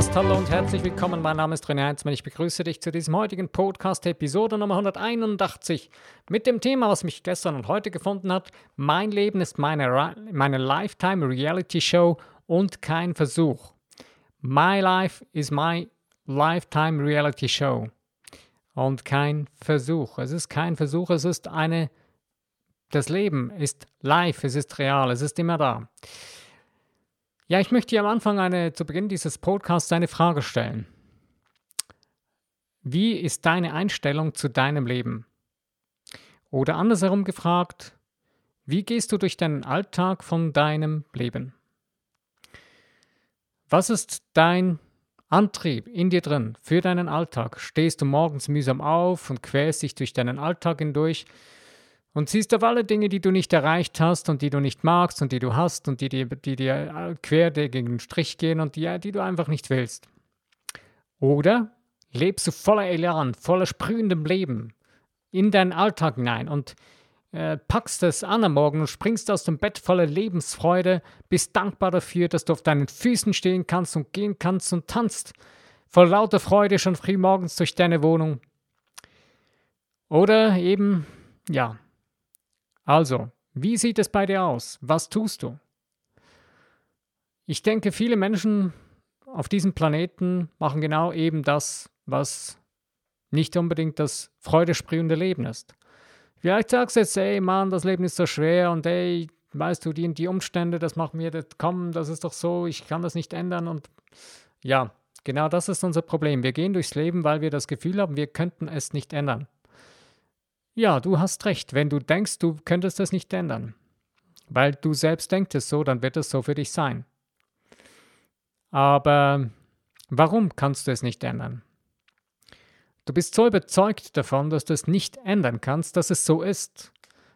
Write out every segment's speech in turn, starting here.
Podcast. Hallo und herzlich willkommen. Mein Name ist René Heinzmann. Ich begrüße dich zu diesem heutigen Podcast, Episode Nummer 181, mit dem Thema, was mich gestern und heute gefunden hat. Mein Leben ist meine, meine Lifetime Reality Show und kein Versuch. My life is my lifetime reality show und kein Versuch. Es ist kein Versuch, es ist eine, das Leben ist live, es ist real, es ist immer da. Ja, ich möchte dir am Anfang eine, zu Beginn dieses Podcasts eine Frage stellen. Wie ist deine Einstellung zu deinem Leben? Oder andersherum gefragt, wie gehst du durch den Alltag von deinem Leben? Was ist dein Antrieb in dir drin für deinen Alltag. Stehst du morgens mühsam auf und quälst dich durch deinen Alltag hindurch und siehst auf alle Dinge, die du nicht erreicht hast und die du nicht magst und die du hast und die, die, die dir quer gegen den Strich gehen und die, die du einfach nicht willst. Oder lebst du voller Elan, voller sprühendem Leben in deinen Alltag hinein und äh, packst es an am Morgen und springst aus dem Bett voller Lebensfreude, bist dankbar dafür, dass du auf deinen Füßen stehen kannst und gehen kannst und tanzt voll lauter Freude schon früh morgens durch deine Wohnung. Oder eben, ja. Also, wie sieht es bei dir aus? Was tust du? Ich denke, viele Menschen auf diesem Planeten machen genau eben das, was nicht unbedingt das freudesprühende Leben ist. Vielleicht sagst du jetzt, ey Mann, das Leben ist so schwer und ey, weißt du, die, die Umstände, das macht mir, das, komm, das ist doch so, ich kann das nicht ändern und ja, genau das ist unser Problem. Wir gehen durchs Leben, weil wir das Gefühl haben, wir könnten es nicht ändern. Ja, du hast recht, wenn du denkst, du könntest es nicht ändern. Weil du selbst denkst es so, dann wird es so für dich sein. Aber warum kannst du es nicht ändern? Du bist so überzeugt davon, dass du es nicht ändern kannst, dass es so ist,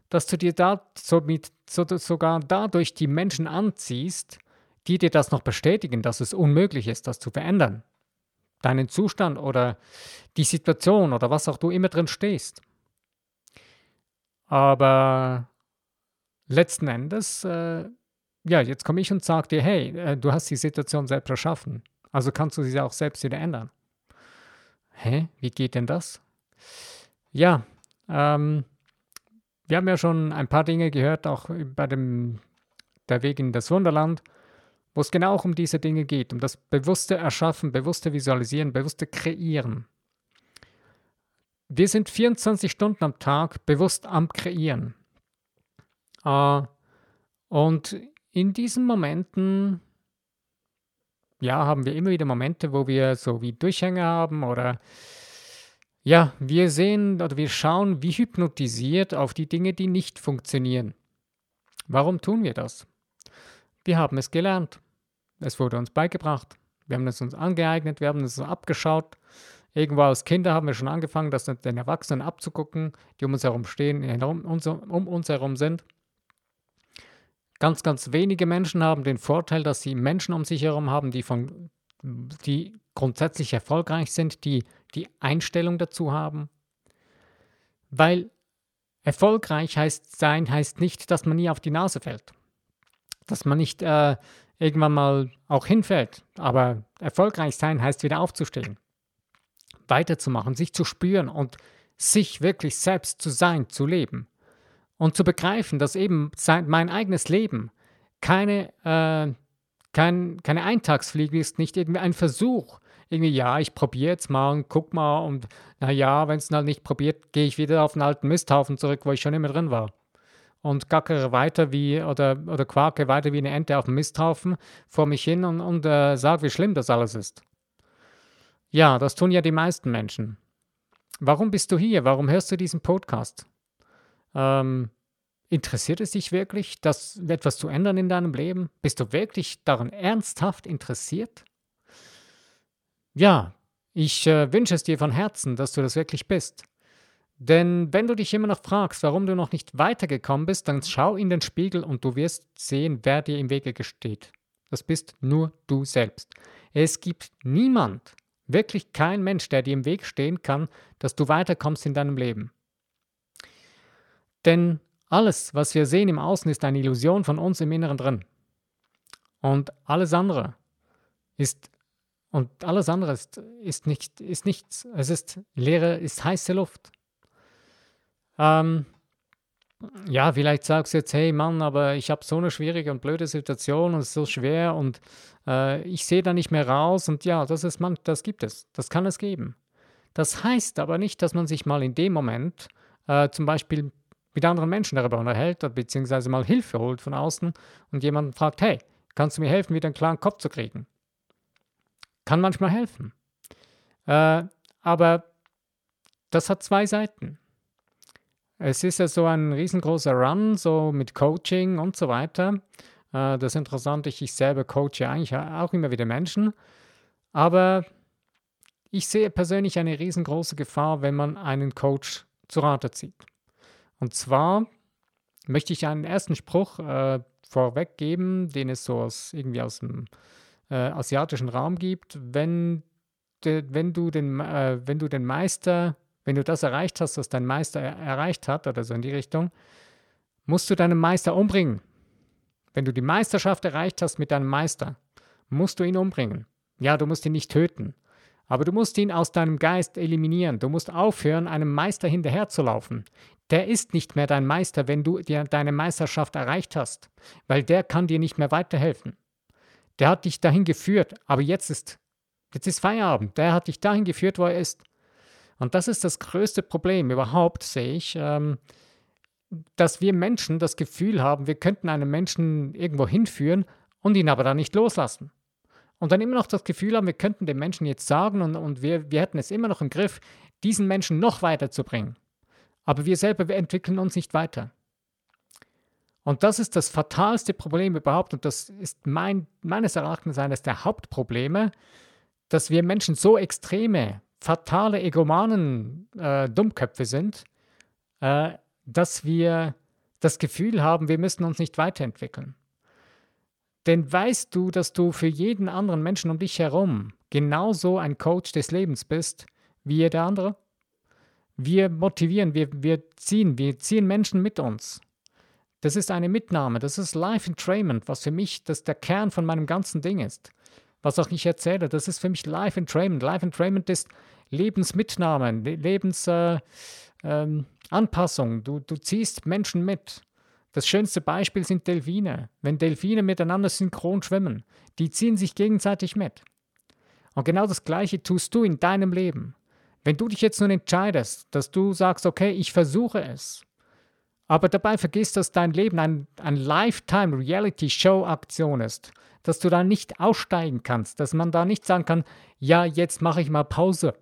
dass du dir da somit, so, sogar dadurch die Menschen anziehst, die dir das noch bestätigen, dass es unmöglich ist, das zu verändern. Deinen Zustand oder die Situation oder was auch du immer drin stehst. Aber letzten Endes, äh, ja, jetzt komme ich und sage dir, hey, äh, du hast die Situation selbst erschaffen. Also kannst du sie auch selbst wieder ändern. Hä? Wie geht denn das? Ja, ähm, wir haben ja schon ein paar Dinge gehört, auch bei dem Der Weg in das Wunderland, wo es genau auch um diese Dinge geht, um das bewusste Erschaffen, bewusste Visualisieren, bewusste Kreieren. Wir sind 24 Stunden am Tag bewusst am Kreieren. Äh, und in diesen Momenten ja, haben wir immer wieder Momente, wo wir so wie Durchhänge haben oder ja, wir sehen oder wir schauen wie hypnotisiert auf die Dinge, die nicht funktionieren. Warum tun wir das? Wir haben es gelernt. Es wurde uns beigebracht. Wir haben es uns angeeignet, wir haben es abgeschaut. Irgendwo als Kinder haben wir schon angefangen, das den Erwachsenen abzugucken, die um uns herum stehen, um uns herum sind. Ganz, ganz wenige Menschen haben den Vorteil, dass sie Menschen um sich herum haben, die, von, die grundsätzlich erfolgreich sind, die die Einstellung dazu haben. Weil erfolgreich heißt sein, heißt nicht, dass man nie auf die Nase fällt. Dass man nicht äh, irgendwann mal auch hinfällt. Aber erfolgreich sein heißt wieder aufzustehen, weiterzumachen, sich zu spüren und sich wirklich selbst zu sein, zu leben. Und zu begreifen, dass eben mein eigenes Leben keine, äh, kein, keine Eintagsfliege ist, nicht irgendwie ein Versuch. Irgendwie, ja, ich probiere jetzt mal und guck mal und naja, wenn es halt nicht probiert, gehe ich wieder auf den alten Misthaufen zurück, wo ich schon immer drin war. Und gackere weiter wie, oder, oder quake weiter wie eine Ente auf dem Misthaufen vor mich hin und, und äh, sage, wie schlimm das alles ist. Ja, das tun ja die meisten Menschen. Warum bist du hier? Warum hörst du diesen Podcast? Ähm, interessiert es dich wirklich, das etwas zu ändern in deinem Leben? Bist du wirklich daran ernsthaft interessiert? Ja, ich äh, wünsche es dir von Herzen, dass du das wirklich bist. Denn wenn du dich immer noch fragst, warum du noch nicht weitergekommen bist, dann schau in den Spiegel und du wirst sehen, wer dir im Wege steht. Das bist nur du selbst. Es gibt niemand, wirklich kein Mensch, der dir im Weg stehen kann, dass du weiterkommst in deinem Leben. Denn alles, was wir sehen im Außen, ist eine Illusion von uns im Inneren drin. Und alles andere ist Und alles andere ist, ist, nicht, ist nichts. Es ist Leere, ist heiße Luft. Ähm, ja, vielleicht sagst du jetzt, hey Mann, aber ich habe so eine schwierige und blöde Situation und es ist so schwer und äh, ich sehe da nicht mehr raus und ja, das ist man, das gibt es, das kann es geben. Das heißt aber nicht, dass man sich mal in dem Moment äh, zum Beispiel mit anderen Menschen darüber unterhält, beziehungsweise mal Hilfe holt von außen und jemanden fragt, hey, kannst du mir helfen, wieder einen klaren Kopf zu kriegen? Kann manchmal helfen. Äh, aber das hat zwei Seiten. Es ist ja so ein riesengroßer Run, so mit Coaching und so weiter. Äh, das ist interessant, ich, ich selber coache eigentlich auch immer wieder Menschen. Aber ich sehe persönlich eine riesengroße Gefahr, wenn man einen Coach zu Rate zieht. Und zwar möchte ich einen ersten Spruch äh, vorweggeben, den es so aus, irgendwie aus dem äh, asiatischen Raum gibt. Wenn, de, wenn, du den, äh, wenn du den Meister, wenn du das erreicht hast, was dein Meister er erreicht hat, oder so in die Richtung, musst du deinen Meister umbringen. Wenn du die Meisterschaft erreicht hast mit deinem Meister, musst du ihn umbringen. Ja, du musst ihn nicht töten, aber du musst ihn aus deinem Geist eliminieren. Du musst aufhören, einem Meister hinterherzulaufen. Der ist nicht mehr dein Meister, wenn du dir deine Meisterschaft erreicht hast, weil der kann dir nicht mehr weiterhelfen. Der hat dich dahin geführt, aber jetzt ist, jetzt ist Feierabend. Der hat dich dahin geführt, wo er ist. Und das ist das größte Problem überhaupt, sehe ich, ähm, dass wir Menschen das Gefühl haben, wir könnten einen Menschen irgendwo hinführen und ihn aber dann nicht loslassen. Und dann immer noch das Gefühl haben, wir könnten dem Menschen jetzt sagen und, und wir, wir hätten es immer noch im Griff, diesen Menschen noch weiterzubringen. Aber wir selber wir entwickeln uns nicht weiter. Und das ist das fatalste Problem überhaupt und das ist mein, meines Erachtens eines der Hauptprobleme, dass wir Menschen so extreme, fatale, egomanen äh, Dummköpfe sind, äh, dass wir das Gefühl haben, wir müssen uns nicht weiterentwickeln. Denn weißt du, dass du für jeden anderen Menschen um dich herum genauso ein Coach des Lebens bist wie jeder andere? Wir motivieren, wir, wir ziehen, wir ziehen Menschen mit uns. Das ist eine Mitnahme, das ist Life Entrainment, was für mich das der Kern von meinem ganzen Ding ist. Was auch ich erzähle, das ist für mich Life Entrainment. Life Entrainment ist Lebensmitnahme, Lebensanpassung. Äh, ähm, du, du ziehst Menschen mit. Das schönste Beispiel sind Delfine. Wenn Delfine miteinander synchron schwimmen, die ziehen sich gegenseitig mit. Und genau das Gleiche tust du in deinem Leben. Wenn du dich jetzt nun entscheidest, dass du sagst, okay, ich versuche es, aber dabei vergisst, dass dein Leben ein, ein Lifetime-Reality-Show-Aktion ist, dass du da nicht aussteigen kannst, dass man da nicht sagen kann, ja, jetzt mache ich mal Pause.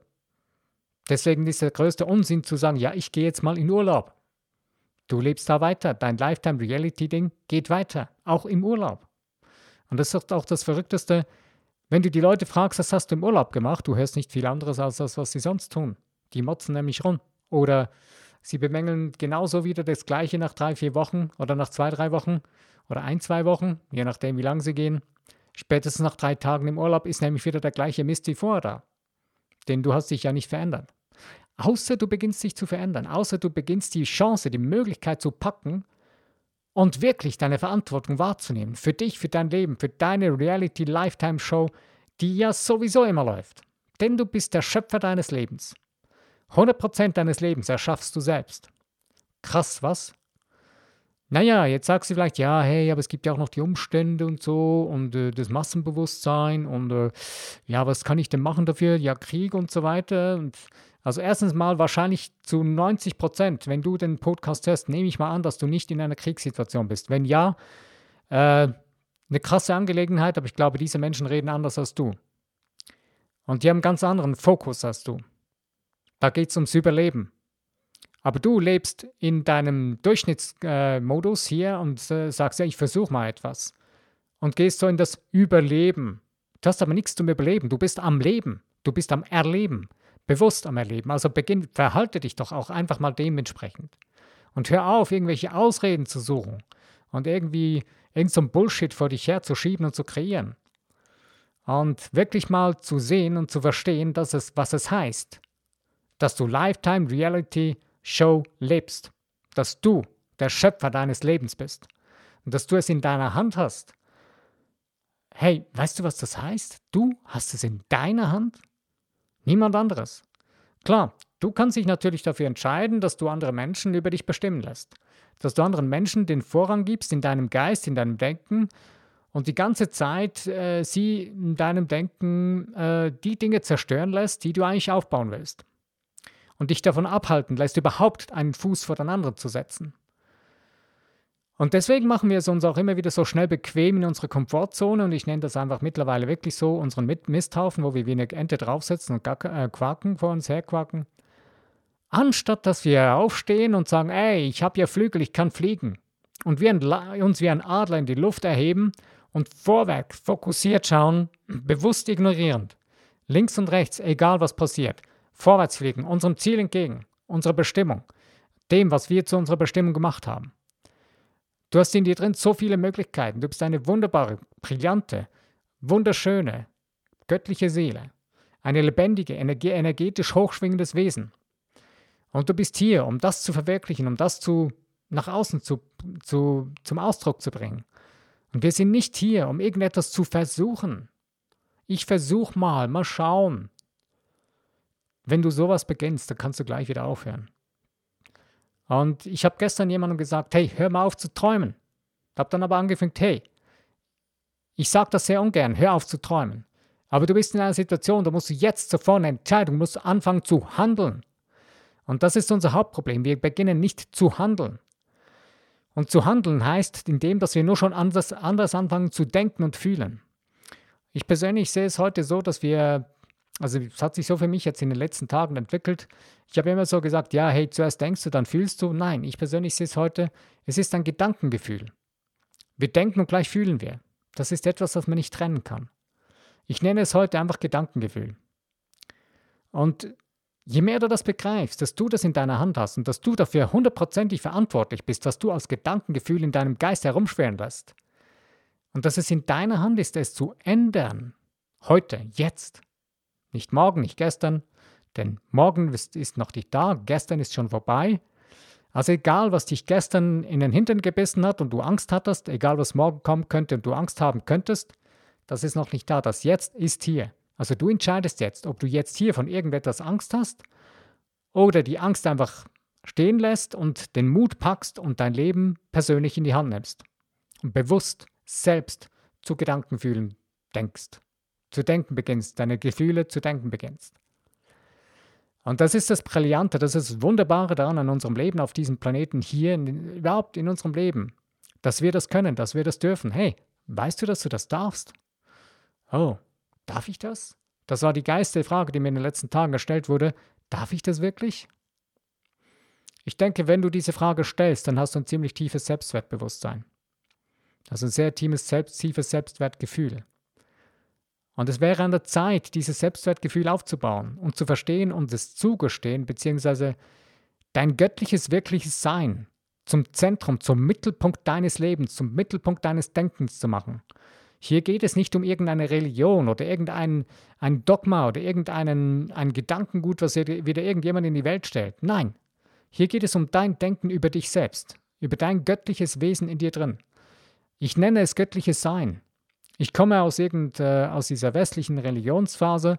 Deswegen ist der größte Unsinn zu sagen, ja, ich gehe jetzt mal in Urlaub. Du lebst da weiter, dein Lifetime-Reality-Ding geht weiter, auch im Urlaub. Und das ist auch das Verrückteste, wenn du die Leute fragst, was hast du im Urlaub gemacht, du hörst nicht viel anderes als das, was sie sonst tun. Die motzen nämlich rum. Oder sie bemängeln genauso wieder das Gleiche nach drei, vier Wochen oder nach zwei, drei Wochen oder ein, zwei Wochen, je nachdem, wie lange sie gehen. Spätestens nach drei Tagen im Urlaub ist nämlich wieder der gleiche Mist wie vorher da. Denn du hast dich ja nicht verändert. Außer du beginnst dich zu verändern, außer du beginnst die Chance, die Möglichkeit zu packen und wirklich deine Verantwortung wahrzunehmen. Für dich, für dein Leben, für deine Reality Lifetime Show, die ja sowieso immer läuft. Denn du bist der Schöpfer deines Lebens. 100% deines Lebens erschaffst du selbst. Krass, was? Naja, jetzt sagst du vielleicht, ja, hey, aber es gibt ja auch noch die Umstände und so und äh, das Massenbewusstsein und äh, ja, was kann ich denn machen dafür? Ja, Krieg und so weiter. Und also erstens mal wahrscheinlich zu 90 Prozent, wenn du den Podcast hörst, nehme ich mal an, dass du nicht in einer Kriegssituation bist. Wenn ja, äh, eine krasse Angelegenheit, aber ich glaube, diese Menschen reden anders als du. Und die haben einen ganz anderen Fokus als du. Da geht es ums Überleben. Aber du lebst in deinem Durchschnittsmodus äh, hier und äh, sagst, ja, ich versuche mal etwas. Und gehst so in das Überleben. Du hast aber nichts zum Überleben. Du bist am Leben. Du bist am Erleben bewusst am Erleben. Also beginn, verhalte dich doch auch einfach mal dementsprechend. Und hör auf, irgendwelche Ausreden zu suchen und irgendwie irgend so Bullshit vor dich herzuschieben und zu kreieren. Und wirklich mal zu sehen und zu verstehen, dass es, was es heißt, dass du Lifetime Reality Show lebst, dass du der Schöpfer deines Lebens bist und dass du es in deiner Hand hast, hey, weißt du, was das heißt? Du hast es in deiner Hand? Niemand anderes. Klar, du kannst dich natürlich dafür entscheiden, dass du andere Menschen über dich bestimmen lässt. Dass du anderen Menschen den Vorrang gibst in deinem Geist, in deinem Denken und die ganze Zeit äh, sie in deinem Denken äh, die Dinge zerstören lässt, die du eigentlich aufbauen willst. Und dich davon abhalten lässt, überhaupt einen Fuß vor den anderen zu setzen. Und deswegen machen wir es uns auch immer wieder so schnell bequem in unserer Komfortzone und ich nenne das einfach mittlerweile wirklich so unseren Misthaufen, wo wir wie eine Ente draufsetzen und äh, quaken, vor uns herquaken. Anstatt dass wir aufstehen und sagen, ey, ich habe ja Flügel, ich kann fliegen. Und wir uns wie ein Adler in die Luft erheben und vorwärts fokussiert schauen, bewusst ignorierend. Links und rechts, egal was passiert. Vorwärts fliegen, unserem Ziel entgegen, unserer Bestimmung, dem, was wir zu unserer Bestimmung gemacht haben. Du hast in dir drin so viele Möglichkeiten. Du bist eine wunderbare, brillante, wunderschöne, göttliche Seele. Eine lebendige, energetisch hochschwingendes Wesen. Und du bist hier, um das zu verwirklichen, um das zu, nach außen zu, zu, zum Ausdruck zu bringen. Und wir sind nicht hier, um irgendetwas zu versuchen. Ich versuche mal, mal schauen. Wenn du sowas beginnst, dann kannst du gleich wieder aufhören. Und ich habe gestern jemandem gesagt, hey, hör mal auf zu träumen. Habe dann aber angefangen, hey, ich sage das sehr ungern, hör auf zu träumen. Aber du bist in einer Situation, da musst du jetzt sofort eine Entscheidung, musst anfangen zu handeln. Und das ist unser Hauptproblem. Wir beginnen nicht zu handeln. Und zu handeln heißt in dem, dass wir nur schon anders, anders anfangen zu denken und fühlen. Ich persönlich sehe es heute so, dass wir also es hat sich so für mich jetzt in den letzten Tagen entwickelt. Ich habe immer so gesagt, ja, hey, zuerst denkst du, dann fühlst du. Nein, ich persönlich sehe es heute, es ist ein Gedankengefühl. Wir denken und gleich fühlen wir. Das ist etwas, das man nicht trennen kann. Ich nenne es heute einfach Gedankengefühl. Und je mehr du das begreifst, dass du das in deiner Hand hast und dass du dafür hundertprozentig verantwortlich bist, was du als Gedankengefühl in deinem Geist herumschweren lässt, und dass es in deiner Hand ist, es zu ändern, heute, jetzt, nicht morgen, nicht gestern, denn morgen ist, noch nicht da, gestern ist schon vorbei. Also egal, was dich gestern in den Hintern gebissen hat und du Angst hattest, egal was morgen kommen könnte und du Angst haben könntest, das ist noch nicht da. Das Jetzt ist hier. Also du entscheidest jetzt, ob du jetzt hier von irgendetwas Angst hast oder die Angst einfach stehen lässt und den Mut packst und dein Leben persönlich in die Hand nimmst. Und bewusst selbst zu Gedankenfühlen denkst zu denken beginnst, deine Gefühle zu denken beginnst. Und das ist das Brillante, das ist das Wunderbare daran an unserem Leben auf diesem Planeten hier, in, überhaupt in unserem Leben, dass wir das können, dass wir das dürfen. Hey, weißt du, dass du das darfst? Oh, darf ich das? Das war die geilste Frage, die mir in den letzten Tagen gestellt wurde. Darf ich das wirklich? Ich denke, wenn du diese Frage stellst, dann hast du ein ziemlich tiefes Selbstwertbewusstsein. Also ein sehr tiefes, Selbst, tiefes Selbstwertgefühl. Und es wäre an der Zeit, dieses Selbstwertgefühl aufzubauen und zu verstehen und es zugestehen, beziehungsweise dein göttliches, wirkliches Sein zum Zentrum, zum Mittelpunkt deines Lebens, zum Mittelpunkt deines Denkens zu machen. Hier geht es nicht um irgendeine Religion oder irgendein ein Dogma oder irgendeinen ein Gedankengut, was wieder irgendjemand in die Welt stellt. Nein, hier geht es um dein Denken über dich selbst, über dein göttliches Wesen in dir drin. Ich nenne es göttliches Sein. Ich komme aus, irgend, äh, aus dieser westlichen Religionsphase.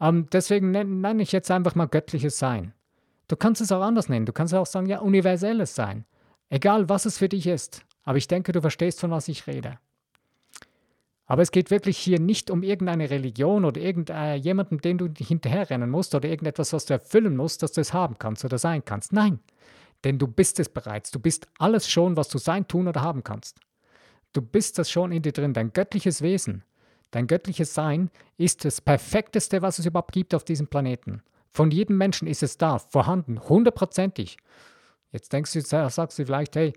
Ähm, deswegen nenne, ich jetzt einfach mal göttliches Sein. Du kannst es auch anders nennen. Du kannst auch sagen, ja, universelles Sein. Egal, was es für dich ist. Aber ich denke, du verstehst, von was ich rede. Aber es geht wirklich hier nicht um irgendeine Religion oder irgendjemanden, den du hinterherrennen musst oder irgendetwas, was du erfüllen musst, dass du es haben kannst oder sein kannst. Nein, denn du bist es bereits. Du bist alles schon, was du sein, tun oder haben kannst. Du bist das schon in dir drin, dein göttliches Wesen, dein göttliches Sein ist das Perfekteste, was es überhaupt gibt auf diesem Planeten. Von jedem Menschen ist es da, vorhanden, hundertprozentig. Jetzt denkst du, sagst du vielleicht, hey,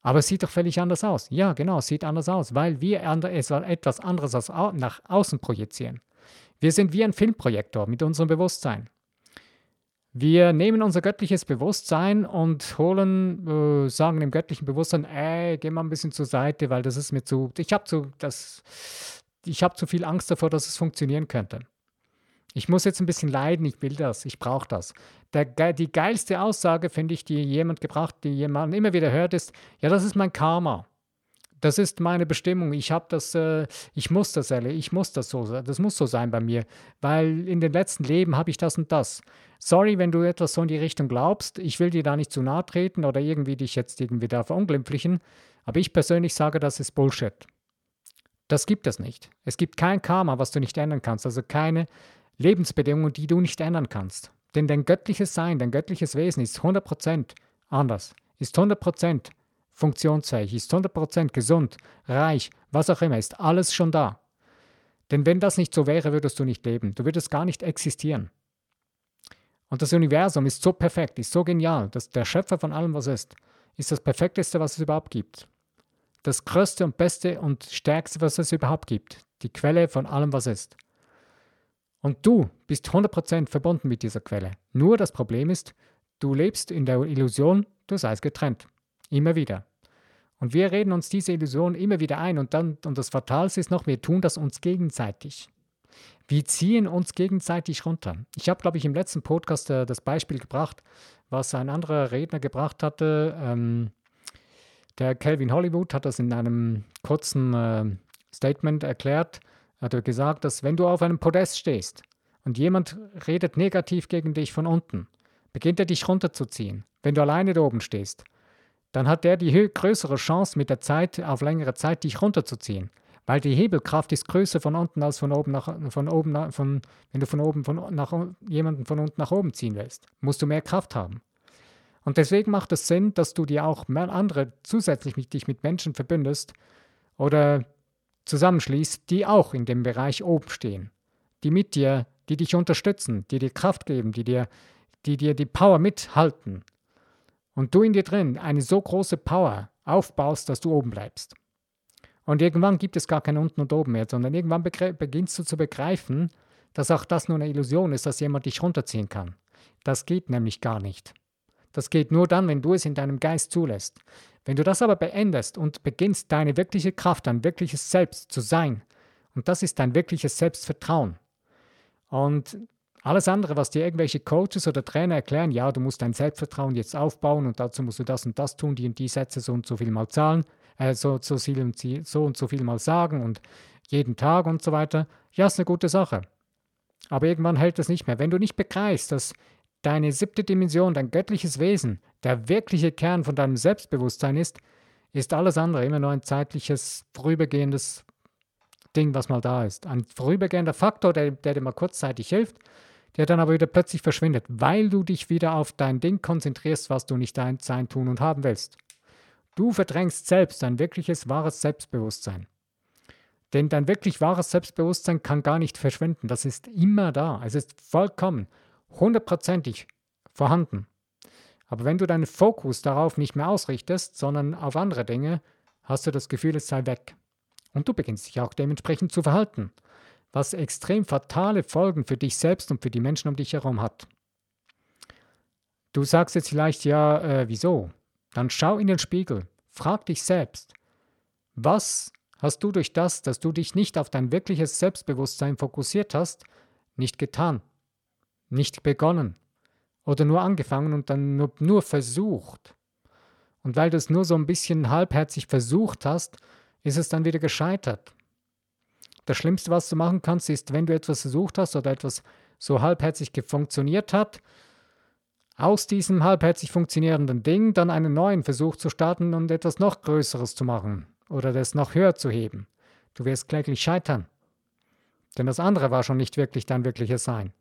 aber es sieht doch völlig anders aus. Ja, genau, es sieht anders aus, weil wir etwas anderes nach außen projizieren. Wir sind wie ein Filmprojektor mit unserem Bewusstsein. Wir nehmen unser göttliches Bewusstsein und holen, äh, sagen dem göttlichen Bewusstsein, ey, geh mal ein bisschen zur Seite, weil das ist mir zu, ich habe zu, das, ich habe zu viel Angst davor, dass es funktionieren könnte. Ich muss jetzt ein bisschen leiden, ich will das, ich brauche das. Der, die geilste Aussage, finde ich, die jemand gebracht, die jemand immer wieder hört, ist, ja, das ist mein Karma. Das ist meine Bestimmung. Ich habe das, äh, ich muss das erleben, ich muss das so, das muss so sein bei mir, weil in den letzten Leben habe ich das und das. Sorry, wenn du etwas so in die Richtung glaubst. Ich will dir da nicht zu nahe treten oder irgendwie dich jetzt irgendwie da verunglimpflichen, aber ich persönlich sage, das ist Bullshit. Das gibt es nicht. Es gibt kein Karma, was du nicht ändern kannst, also keine Lebensbedingungen, die du nicht ändern kannst. Denn dein göttliches Sein, dein göttliches Wesen ist 100% anders, ist 100% funktionsfähig, ist 100% gesund, reich, was auch immer, ist alles schon da. Denn wenn das nicht so wäre, würdest du nicht leben, du würdest gar nicht existieren. Und das Universum ist so perfekt, ist so genial, dass der Schöpfer von allem, was ist, ist das Perfekteste, was es überhaupt gibt. Das Größte und Beste und Stärkste, was es überhaupt gibt. Die Quelle von allem, was ist. Und du bist 100% verbunden mit dieser Quelle. Nur das Problem ist, du lebst in der Illusion, du seist getrennt. Immer wieder. Und wir reden uns diese Illusion immer wieder ein und dann, und das Fatalste ist noch, wir tun das uns gegenseitig. Wir ziehen uns gegenseitig runter. Ich habe, glaube ich, im letzten Podcast äh, das Beispiel gebracht, was ein anderer Redner gebracht hatte. Ähm, der Calvin Hollywood hat das in einem kurzen äh, Statement erklärt. Er hat gesagt, dass wenn du auf einem Podest stehst und jemand redet negativ gegen dich von unten, beginnt er dich runterzuziehen. Wenn du alleine da oben stehst, dann hat der die größere Chance mit der Zeit auf längere Zeit dich runterzuziehen. Weil die Hebelkraft ist größer von unten als von oben nach von oben nach, von, wenn du von oben von nach jemanden von unten nach oben ziehen willst, musst du mehr Kraft haben. Und deswegen macht es Sinn, dass du dir auch mehr andere zusätzlich mit dich mit Menschen verbündest oder zusammenschließt, die auch in dem Bereich oben stehen, die mit dir, die dich unterstützen, die dir Kraft geben, die dir, die dir die Power mithalten, und du in dir drin eine so große Power aufbaust, dass du oben bleibst. Und irgendwann gibt es gar kein unten und oben mehr, sondern irgendwann beginnst du zu begreifen, dass auch das nur eine Illusion ist, dass jemand dich runterziehen kann. Das geht nämlich gar nicht. Das geht nur dann, wenn du es in deinem Geist zulässt. Wenn du das aber beendest und beginnst, deine wirkliche Kraft, dein wirkliches Selbst zu sein, und das ist dein wirkliches Selbstvertrauen. Und alles andere, was dir irgendwelche Coaches oder Trainer erklären, ja, du musst dein Selbstvertrauen jetzt aufbauen und dazu musst du das und das tun, die und die Sätze so und so viel mal zahlen, äh, so, so, viel und so und so viel mal sagen und jeden Tag und so weiter. Ja, ist eine gute Sache. Aber irgendwann hält es nicht mehr. Wenn du nicht begreifst, dass deine siebte Dimension, dein göttliches Wesen, der wirkliche Kern von deinem Selbstbewusstsein ist, ist alles andere immer nur ein zeitliches, vorübergehendes Ding, was mal da ist. Ein vorübergehender Faktor, der, der dir mal kurzzeitig hilft, der dann aber wieder plötzlich verschwindet, weil du dich wieder auf dein Ding konzentrierst, was du nicht sein, tun und haben willst. Du verdrängst selbst dein wirkliches, wahres Selbstbewusstsein. Denn dein wirklich wahres Selbstbewusstsein kann gar nicht verschwinden. Das ist immer da. Es ist vollkommen, hundertprozentig vorhanden. Aber wenn du deinen Fokus darauf nicht mehr ausrichtest, sondern auf andere Dinge, hast du das Gefühl, es sei weg. Und du beginnst dich auch dementsprechend zu verhalten was extrem fatale Folgen für dich selbst und für die Menschen um dich herum hat. Du sagst jetzt vielleicht, ja, äh, wieso? Dann schau in den Spiegel, frag dich selbst, was hast du durch das, dass du dich nicht auf dein wirkliches Selbstbewusstsein fokussiert hast, nicht getan, nicht begonnen oder nur angefangen und dann nur, nur versucht. Und weil du es nur so ein bisschen halbherzig versucht hast, ist es dann wieder gescheitert. Das Schlimmste, was du machen kannst, ist, wenn du etwas versucht hast oder etwas so halbherzig funktioniert hat, aus diesem halbherzig funktionierenden Ding dann einen neuen Versuch zu starten und etwas noch Größeres zu machen oder das noch höher zu heben. Du wirst kläglich scheitern. Denn das andere war schon nicht wirklich dein wirkliches Sein.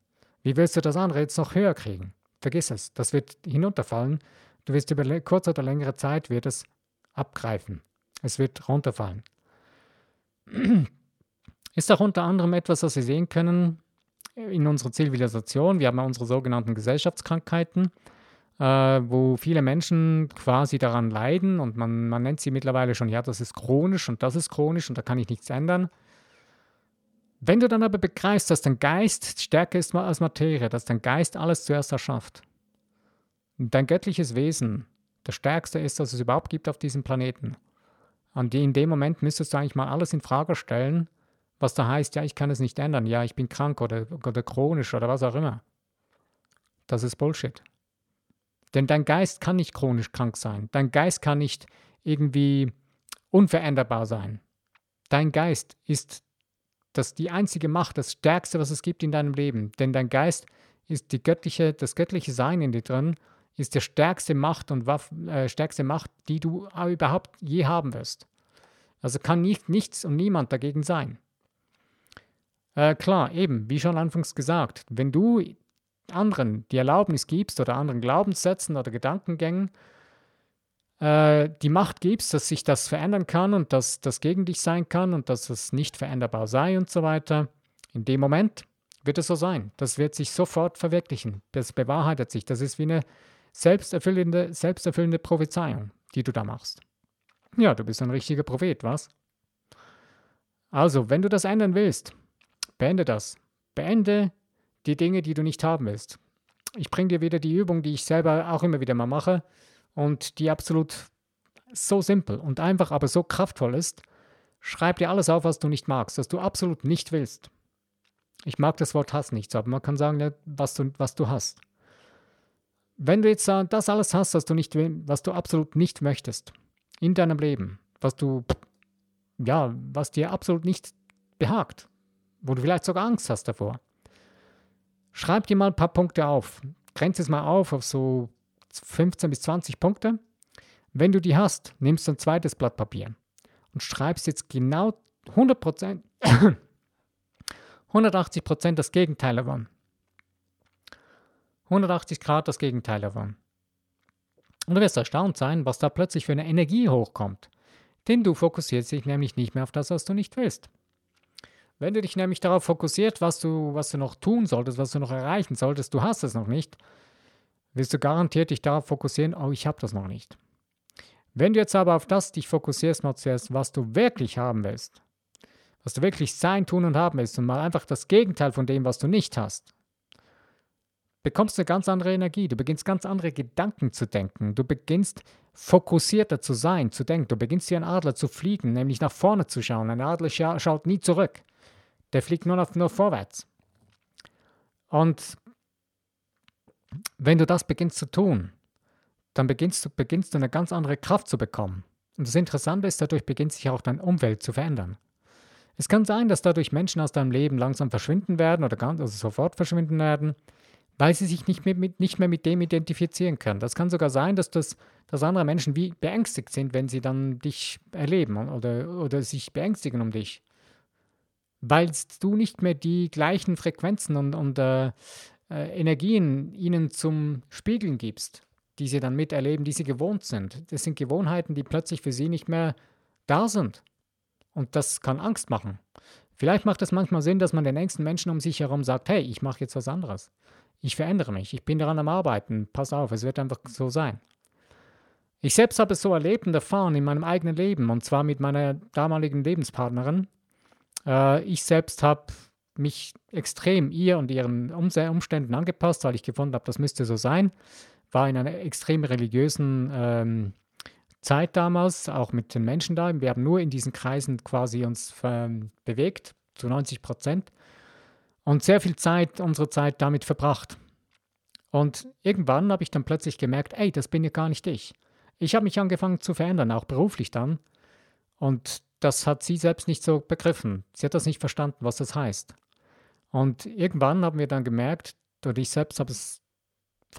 Wie willst du das andere jetzt noch höher kriegen? Vergiss es, das wird hinunterfallen. Du wirst über kurze oder längere Zeit wird es abgreifen. Es wird runterfallen. Ist auch unter anderem etwas, was wir sehen können in unserer Zivilisation. Wir haben unsere sogenannten Gesellschaftskrankheiten, äh, wo viele Menschen quasi daran leiden und man, man nennt sie mittlerweile schon, ja, das ist chronisch und das ist chronisch und da kann ich nichts ändern. Wenn du dann aber begreifst, dass dein Geist stärker ist als Materie, dass dein Geist alles zuerst erschafft, dein göttliches Wesen der stärkste ist, das es überhaupt gibt auf diesem Planeten, und in dem Moment müsstest du eigentlich mal alles in Frage stellen was da heißt, ja, ich kann es nicht ändern, ja, ich bin krank oder, oder chronisch oder was auch immer. Das ist Bullshit. Denn dein Geist kann nicht chronisch krank sein. Dein Geist kann nicht irgendwie unveränderbar sein. Dein Geist ist das die einzige Macht, das Stärkste, was es gibt in deinem Leben. Denn dein Geist ist die göttliche, das göttliche Sein in dir drin, ist die stärkste Macht und Waff, äh, stärkste Macht, die du überhaupt je haben wirst. Also kann nicht, nichts und niemand dagegen sein. Äh, klar, eben, wie schon anfangs gesagt, wenn du anderen die Erlaubnis gibst oder anderen Glaubenssätzen oder Gedankengängen äh, die Macht gibst, dass sich das verändern kann und dass das gegen dich sein kann und dass es nicht veränderbar sei und so weiter, in dem Moment wird es so sein. Das wird sich sofort verwirklichen. Das bewahrheitet sich. Das ist wie eine selbsterfüllende, selbsterfüllende Prophezeiung, die du da machst. Ja, du bist ein richtiger Prophet, was? Also, wenn du das ändern willst, beende das. Beende die Dinge, die du nicht haben willst. Ich bringe dir wieder die Übung, die ich selber auch immer wieder mal mache und die absolut so simpel und einfach, aber so kraftvoll ist. Schreib dir alles auf, was du nicht magst, was du absolut nicht willst. Ich mag das Wort Hass nicht, aber man kann sagen, was du, was du hast. Wenn du jetzt das alles hast, was du, nicht, was du absolut nicht möchtest in deinem Leben, was du, ja, was dir absolut nicht behagt, wo du vielleicht sogar Angst hast davor, schreib dir mal ein paar Punkte auf. Grenze es mal auf auf so 15 bis 20 Punkte. Wenn du die hast, nimmst du ein zweites Blatt Papier und schreibst jetzt genau 100 Prozent, 180 Prozent das Gegenteil davon. 180 Grad das Gegenteil davon. Und du wirst erstaunt sein, was da plötzlich für eine Energie hochkommt. Denn du fokussierst dich nämlich nicht mehr auf das, was du nicht willst. Wenn du dich nämlich darauf fokussierst, was du, was du noch tun solltest, was du noch erreichen solltest, du hast es noch nicht, wirst du garantiert dich darauf fokussieren, oh, ich habe das noch nicht. Wenn du jetzt aber auf das dich fokussierst, mal zuerst, was du wirklich haben willst, was du wirklich sein, tun und haben willst und mal einfach das Gegenteil von dem, was du nicht hast, bekommst du eine ganz andere Energie, du beginnst ganz andere Gedanken zu denken, du beginnst fokussierter zu sein, zu denken, du beginnst wie ein Adler zu fliegen, nämlich nach vorne zu schauen. Ein Adler scha schaut nie zurück, der fliegt nur, noch, nur vorwärts. Und wenn du das beginnst zu tun, dann beginnst du, beginnst du eine ganz andere Kraft zu bekommen. Und das Interessante ist, dadurch beginnt sich auch deine Umwelt zu verändern. Es kann sein, dass dadurch Menschen aus deinem Leben langsam verschwinden werden oder ganz, also sofort verschwinden werden, weil sie sich nicht mehr, mit, nicht mehr mit dem identifizieren können. Das kann sogar sein, dass, das, dass andere Menschen wie beängstigt sind, wenn sie dann dich erleben oder, oder sich beängstigen um dich. Weil du nicht mehr die gleichen Frequenzen und, und äh, äh, Energien ihnen zum Spiegeln gibst, die sie dann miterleben, die sie gewohnt sind. Das sind Gewohnheiten, die plötzlich für sie nicht mehr da sind. Und das kann Angst machen. Vielleicht macht es manchmal Sinn, dass man den nächsten Menschen um sich herum sagt, hey, ich mache jetzt was anderes. Ich verändere mich, ich bin daran am Arbeiten, pass auf, es wird einfach so sein. Ich selbst habe es so erlebt und erfahren in meinem eigenen Leben, und zwar mit meiner damaligen Lebenspartnerin. Äh, ich selbst habe mich extrem ihr und ihren Umständen angepasst, weil ich gefunden habe, das müsste so sein. War in einer extrem religiösen ähm, Zeit damals, auch mit den Menschen da. Wir haben nur in diesen Kreisen quasi uns ähm, bewegt, zu 90 Prozent. Und sehr viel Zeit, unsere Zeit damit verbracht. Und irgendwann habe ich dann plötzlich gemerkt, ey, das bin ja gar nicht ich. Ich habe mich angefangen zu verändern, auch beruflich dann. Und das hat sie selbst nicht so begriffen. Sie hat das nicht verstanden, was das heißt. Und irgendwann haben wir dann gemerkt, oder ich selbst habe es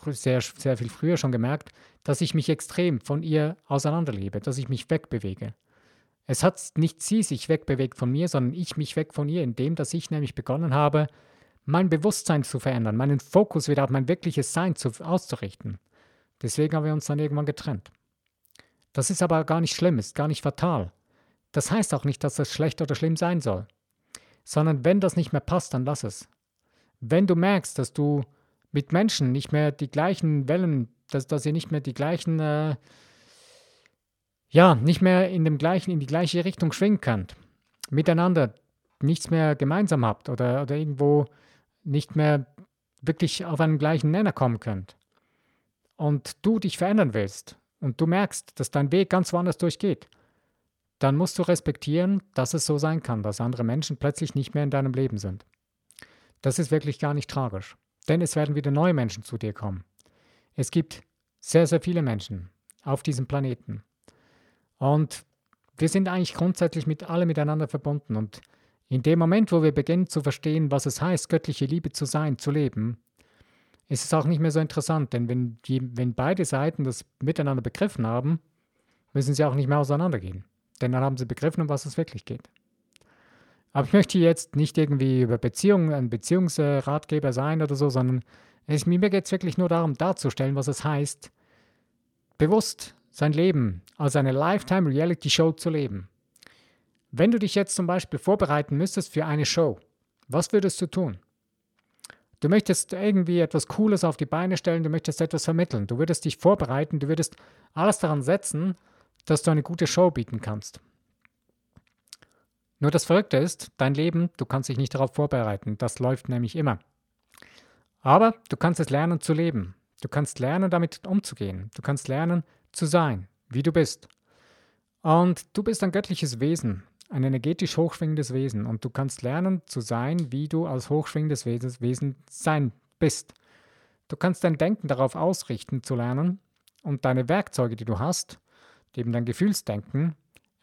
sehr, sehr viel früher schon gemerkt, dass ich mich extrem von ihr auseinanderlebe, dass ich mich wegbewege. Es hat nicht sie sich wegbewegt von mir, sondern ich mich weg von ihr, indem dass ich nämlich begonnen habe, mein Bewusstsein zu verändern, meinen Fokus wieder auf mein wirkliches Sein zu, auszurichten. Deswegen haben wir uns dann irgendwann getrennt. Das ist aber gar nicht schlimm, ist gar nicht fatal. Das heißt auch nicht, dass das schlecht oder schlimm sein soll sondern wenn das nicht mehr passt, dann lass es. Wenn du merkst, dass du mit Menschen nicht mehr die gleichen Wellen, dass, dass ihr nicht mehr die gleichen, äh, ja, nicht mehr in dem gleichen, in die gleiche Richtung schwingen könnt, miteinander nichts mehr gemeinsam habt oder, oder irgendwo nicht mehr wirklich auf einen gleichen Nenner kommen könnt und du dich verändern willst und du merkst, dass dein Weg ganz woanders durchgeht, dann musst du respektieren, dass es so sein kann, dass andere Menschen plötzlich nicht mehr in deinem Leben sind. Das ist wirklich gar nicht tragisch, denn es werden wieder neue Menschen zu dir kommen. Es gibt sehr, sehr viele Menschen auf diesem Planeten. Und Wir sind eigentlich grundsätzlich mit alle miteinander verbunden und in dem Moment, wo wir beginnen zu verstehen, was es heißt, göttliche Liebe zu sein, zu leben, ist es auch nicht mehr so interessant, denn wenn, die, wenn beide Seiten das miteinander begriffen haben, müssen sie auch nicht mehr auseinandergehen. Denn dann haben sie begriffen, um was es wirklich geht. Aber ich möchte jetzt nicht irgendwie über Beziehungen, ein Beziehungsratgeber sein oder so, sondern es, mir geht es wirklich nur darum, darzustellen, was es heißt, bewusst sein Leben als eine Lifetime Reality Show zu leben. Wenn du dich jetzt zum Beispiel vorbereiten müsstest für eine Show, was würdest du tun? Du möchtest irgendwie etwas Cooles auf die Beine stellen, du möchtest etwas vermitteln, du würdest dich vorbereiten, du würdest alles daran setzen, dass du eine gute Show bieten kannst. Nur das Verrückte ist, dein Leben, du kannst dich nicht darauf vorbereiten, das läuft nämlich immer. Aber du kannst es lernen zu leben. Du kannst lernen, damit umzugehen. Du kannst lernen zu sein, wie du bist. Und du bist ein göttliches Wesen ein energetisch hochschwingendes Wesen und du kannst lernen zu sein, wie du als hochschwingendes Wesen sein bist. Du kannst dein Denken darauf ausrichten zu lernen und deine Werkzeuge, die du hast, eben dein Gefühlsdenken,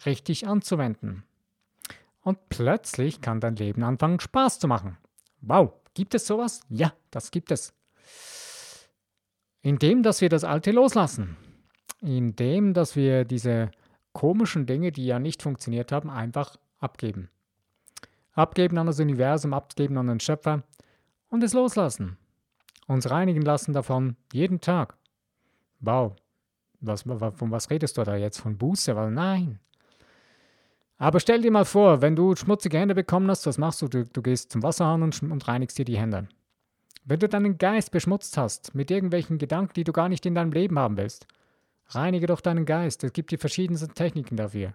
richtig anzuwenden. Und plötzlich kann dein Leben anfangen, Spaß zu machen. Wow, gibt es sowas? Ja, das gibt es. Indem, dass wir das Alte loslassen. Indem, dass wir diese komischen Dinge, die ja nicht funktioniert haben, einfach abgeben. Abgeben an das Universum, abgeben an den Schöpfer und es loslassen. Uns reinigen lassen davon jeden Tag. Wow, was, von was redest du da jetzt? Von Buße? Weil nein. Aber stell dir mal vor, wenn du schmutzige Hände bekommen hast, was machst du? Du, du gehst zum Wasserhahn und, und reinigst dir die Hände. Wenn du deinen Geist beschmutzt hast mit irgendwelchen Gedanken, die du gar nicht in deinem Leben haben willst, Reinige doch deinen Geist. Es gibt die verschiedensten Techniken dafür.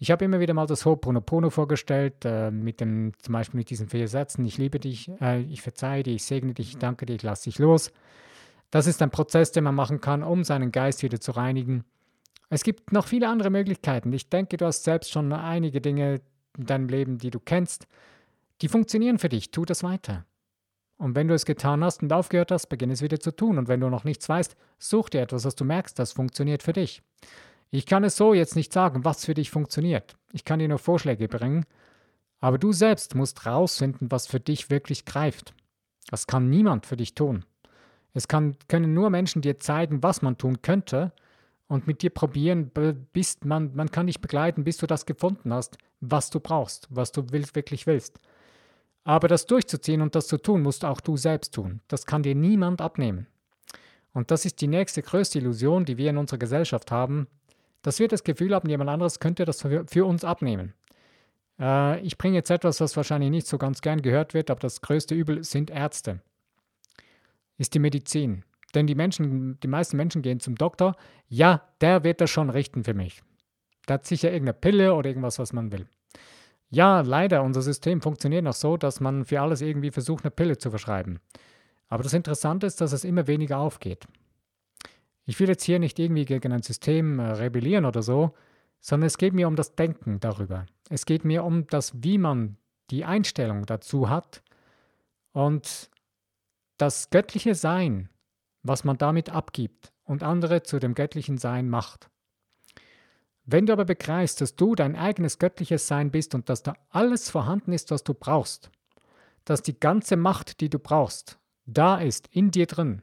Ich habe immer wieder mal das Ho'oponopono vorgestellt, äh, mit dem, zum Beispiel mit diesen vier Sätzen, ich liebe dich, äh, ich verzeihe dir, ich segne dich, ich danke dir, ich lasse dich los. Das ist ein Prozess, den man machen kann, um seinen Geist wieder zu reinigen. Es gibt noch viele andere Möglichkeiten. Ich denke, du hast selbst schon einige Dinge in deinem Leben, die du kennst, die funktionieren für dich. Tu das weiter. Und wenn du es getan hast und aufgehört hast, beginne es wieder zu tun. Und wenn du noch nichts weißt, such dir etwas, was du merkst, das funktioniert für dich. Ich kann es so jetzt nicht sagen, was für dich funktioniert. Ich kann dir nur Vorschläge bringen. Aber du selbst musst rausfinden, was für dich wirklich greift. Das kann niemand für dich tun. Es kann, können nur Menschen dir zeigen, was man tun könnte und mit dir probieren, bis man, man kann dich begleiten, bis du das gefunden hast, was du brauchst, was du willst, wirklich willst. Aber das durchzuziehen und das zu tun, musst auch du selbst tun. Das kann dir niemand abnehmen. Und das ist die nächste größte Illusion, die wir in unserer Gesellschaft haben, dass wir das Gefühl haben, jemand anderes könnte das für, für uns abnehmen. Äh, ich bringe jetzt etwas, was wahrscheinlich nicht so ganz gern gehört wird, aber das größte Übel sind Ärzte. Ist die Medizin. Denn die Menschen, die meisten Menschen gehen zum Doktor, ja, der wird das schon richten für mich. Der hat sicher irgendeine Pille oder irgendwas, was man will. Ja, leider, unser System funktioniert noch so, dass man für alles irgendwie versucht, eine Pille zu verschreiben. Aber das Interessante ist, dass es immer weniger aufgeht. Ich will jetzt hier nicht irgendwie gegen ein System äh, rebellieren oder so, sondern es geht mir um das Denken darüber. Es geht mir um das, wie man die Einstellung dazu hat und das göttliche Sein, was man damit abgibt und andere zu dem göttlichen Sein macht. Wenn du aber begreifst, dass du dein eigenes göttliches Sein bist und dass da alles vorhanden ist, was du brauchst, dass die ganze Macht, die du brauchst, da ist, in dir drin,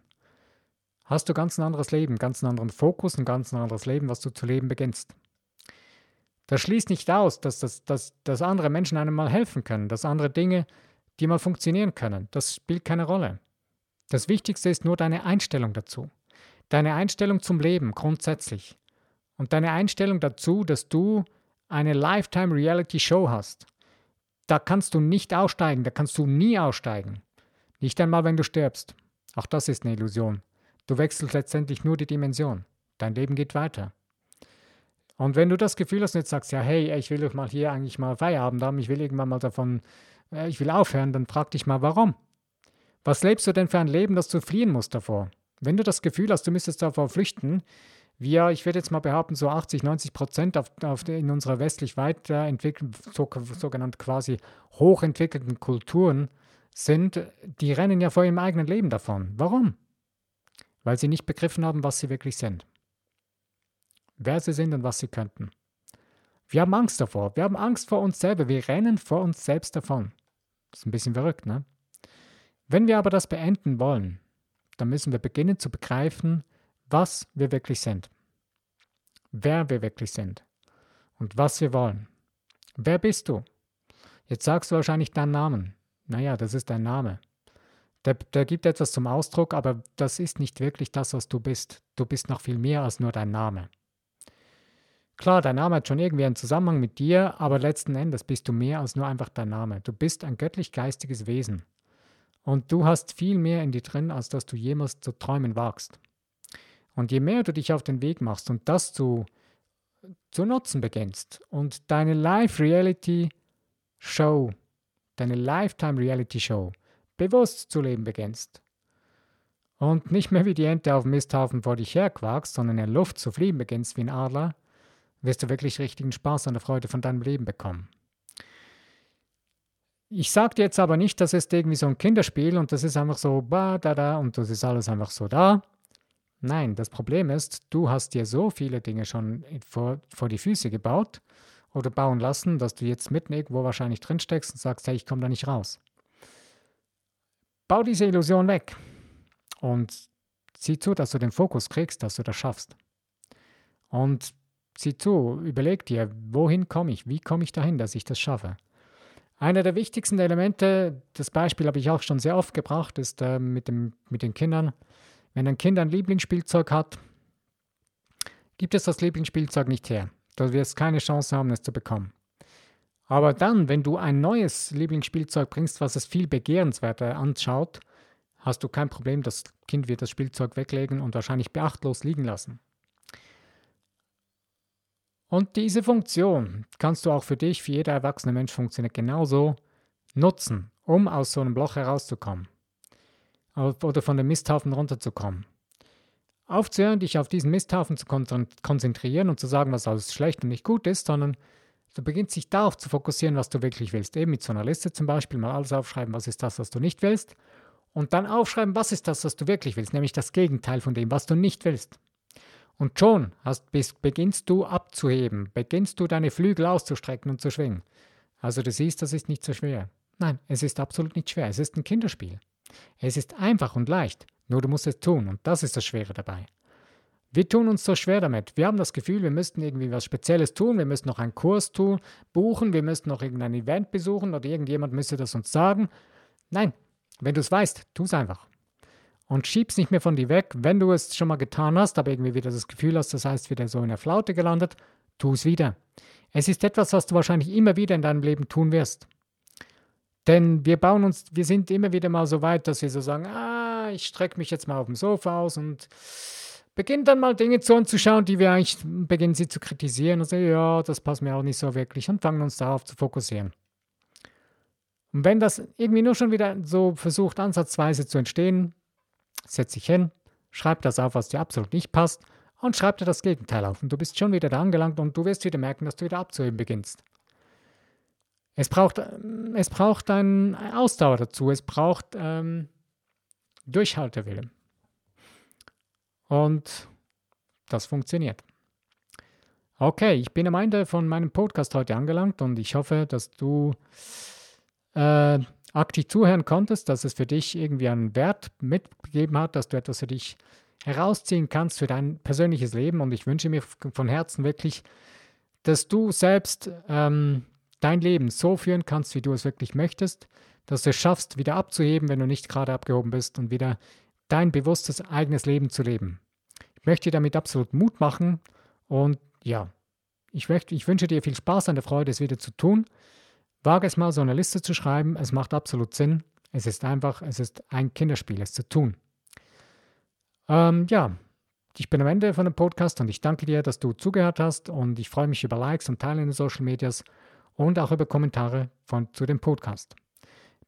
hast du ganz ein anderes Leben, ganz einen anderen Fokus, ein ganz anderes Leben, was du zu leben beginnst. Das schließt nicht aus, dass, das, dass, dass andere Menschen einem mal helfen können, dass andere Dinge, die mal funktionieren können. Das spielt keine Rolle. Das Wichtigste ist nur deine Einstellung dazu. Deine Einstellung zum Leben grundsätzlich. Und deine Einstellung dazu, dass du eine Lifetime Reality Show hast, da kannst du nicht aussteigen, da kannst du nie aussteigen. Nicht einmal, wenn du stirbst. Auch das ist eine Illusion. Du wechselst letztendlich nur die Dimension. Dein Leben geht weiter. Und wenn du das Gefühl hast und jetzt sagst, ja, hey, ich will doch mal hier eigentlich mal Feierabend haben, ich will irgendwann mal davon, äh, ich will aufhören, dann frag dich mal, warum? Was lebst du denn für ein Leben, das du fliehen musst davor? Wenn du das Gefühl hast, du müsstest davor flüchten, wir, ich würde jetzt mal behaupten, so 80, 90 Prozent auf, auf in unserer westlich weiterentwickelten, so, sogenannt quasi hochentwickelten Kulturen sind, die rennen ja vor ihrem eigenen Leben davon. Warum? Weil sie nicht begriffen haben, was sie wirklich sind. Wer sie sind und was sie könnten. Wir haben Angst davor. Wir haben Angst vor uns selber. Wir rennen vor uns selbst davon. Das ist ein bisschen verrückt, ne? Wenn wir aber das beenden wollen, dann müssen wir beginnen zu begreifen, was wir wirklich sind. Wer wir wirklich sind. Und was wir wollen. Wer bist du? Jetzt sagst du wahrscheinlich deinen Namen. Naja, das ist dein Name. Der, der gibt etwas zum Ausdruck, aber das ist nicht wirklich das, was du bist. Du bist noch viel mehr als nur dein Name. Klar, dein Name hat schon irgendwie einen Zusammenhang mit dir, aber letzten Endes bist du mehr als nur einfach dein Name. Du bist ein göttlich-geistiges Wesen. Und du hast viel mehr in dir drin, als dass du jemals zu träumen wagst. Und je mehr du dich auf den Weg machst und das zu, zu nutzen beginnst und deine Live-Reality-Show, deine Lifetime-Reality-Show bewusst zu leben beginnst und nicht mehr wie die Ente auf dem Misthaufen vor dich herquakst, sondern in der Luft zu fliegen beginnst wie ein Adler, wirst du wirklich richtigen Spaß an der Freude von deinem Leben bekommen. Ich sage dir jetzt aber nicht, das ist irgendwie so ein Kinderspiel und das ist einfach so, ba, da, da und das ist alles einfach so da. Nein, das Problem ist, du hast dir so viele Dinge schon vor, vor die Füße gebaut oder bauen lassen, dass du jetzt mitten irgendwo wahrscheinlich drin steckst und sagst, hey, ich komme da nicht raus. Bau diese Illusion weg und sieh zu, dass du den Fokus kriegst, dass du das schaffst. Und sieh zu, überleg dir, wohin komme ich, wie komme ich dahin, dass ich das schaffe. Einer der wichtigsten Elemente, das Beispiel habe ich auch schon sehr oft gebracht, ist äh, mit, dem, mit den Kindern. Wenn ein Kind ein Lieblingsspielzeug hat, gibt es das Lieblingsspielzeug nicht her. Du wirst keine Chance haben, es zu bekommen. Aber dann, wenn du ein neues Lieblingsspielzeug bringst, was es viel begehrenswerter anschaut, hast du kein Problem, das Kind wird das Spielzeug weglegen und wahrscheinlich beachtlos liegen lassen. Und diese Funktion kannst du auch für dich, für jeder erwachsene Mensch funktioniert genauso, nutzen, um aus so einem Loch herauszukommen. Oder von dem Misthaufen runterzukommen. Aufzuhören, dich auf diesen Misthaufen zu konzentrieren und zu sagen, was alles schlecht und nicht gut ist, sondern du beginnst dich darauf zu fokussieren, was du wirklich willst. Eben mit so einer Liste zum Beispiel mal alles aufschreiben, was ist das, was du nicht willst. Und dann aufschreiben, was ist das, was du wirklich willst, nämlich das Gegenteil von dem, was du nicht willst. Und schon hast, bist, beginnst du abzuheben, beginnst du deine Flügel auszustrecken und zu schwingen. Also du siehst, das ist nicht so schwer. Nein, es ist absolut nicht schwer. Es ist ein Kinderspiel. Es ist einfach und leicht, nur du musst es tun und das ist das Schwere dabei. Wir tun uns so schwer damit. Wir haben das Gefühl, wir müssten irgendwie was Spezielles tun, wir müssten noch einen Kurs tun, buchen, wir müssten noch irgendein Event besuchen oder irgendjemand müsste das uns sagen. Nein, wenn du es weißt, tu es einfach und schieb's nicht mehr von dir weg. Wenn du es schon mal getan hast, aber irgendwie wieder das Gefühl hast, das heißt wieder so in der Flaute gelandet, tu es wieder. Es ist etwas, was du wahrscheinlich immer wieder in deinem Leben tun wirst. Denn wir bauen uns, wir sind immer wieder mal so weit, dass wir so sagen, ah, ich strecke mich jetzt mal auf dem Sofa aus und beginnen dann mal Dinge zu anzuschauen, die wir eigentlich beginnen sie zu kritisieren und sagen, ja, das passt mir auch nicht so wirklich und fangen uns darauf zu fokussieren. Und wenn das irgendwie nur schon wieder so versucht, ansatzweise zu entstehen, setz dich hin, schreib das auf, was dir absolut nicht passt und schreib dir das Gegenteil auf. Und du bist schon wieder da angelangt und du wirst wieder merken, dass du wieder abzuheben beginnst. Es braucht, es braucht ein Ausdauer dazu, es braucht ähm, Durchhaltewille. Und das funktioniert. Okay, ich bin am Ende von meinem Podcast heute angelangt und ich hoffe, dass du äh, aktiv zuhören konntest, dass es für dich irgendwie einen Wert mitgegeben hat, dass du etwas für dich herausziehen kannst für dein persönliches Leben. Und ich wünsche mir von Herzen wirklich, dass du selbst ähm, dein Leben so führen kannst, wie du es wirklich möchtest, dass du es schaffst, wieder abzuheben, wenn du nicht gerade abgehoben bist und wieder dein bewusstes eigenes Leben zu leben. Ich möchte dir damit absolut Mut machen und ja, ich, möchte, ich wünsche dir viel Spaß an der Freude, es wieder zu tun. Wage es mal, so eine Liste zu schreiben. Es macht absolut Sinn. Es ist einfach, es ist ein Kinderspiel, es zu tun. Ähm, ja, ich bin am Ende von dem Podcast und ich danke dir, dass du zugehört hast und ich freue mich über Likes und Teile in den Social Medias und auch über Kommentare von, zu dem Podcast.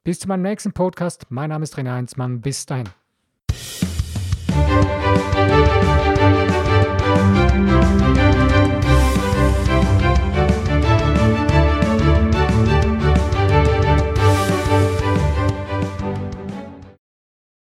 Bis zu meinem nächsten Podcast. Mein Name ist René Heinzmann. Bis dahin.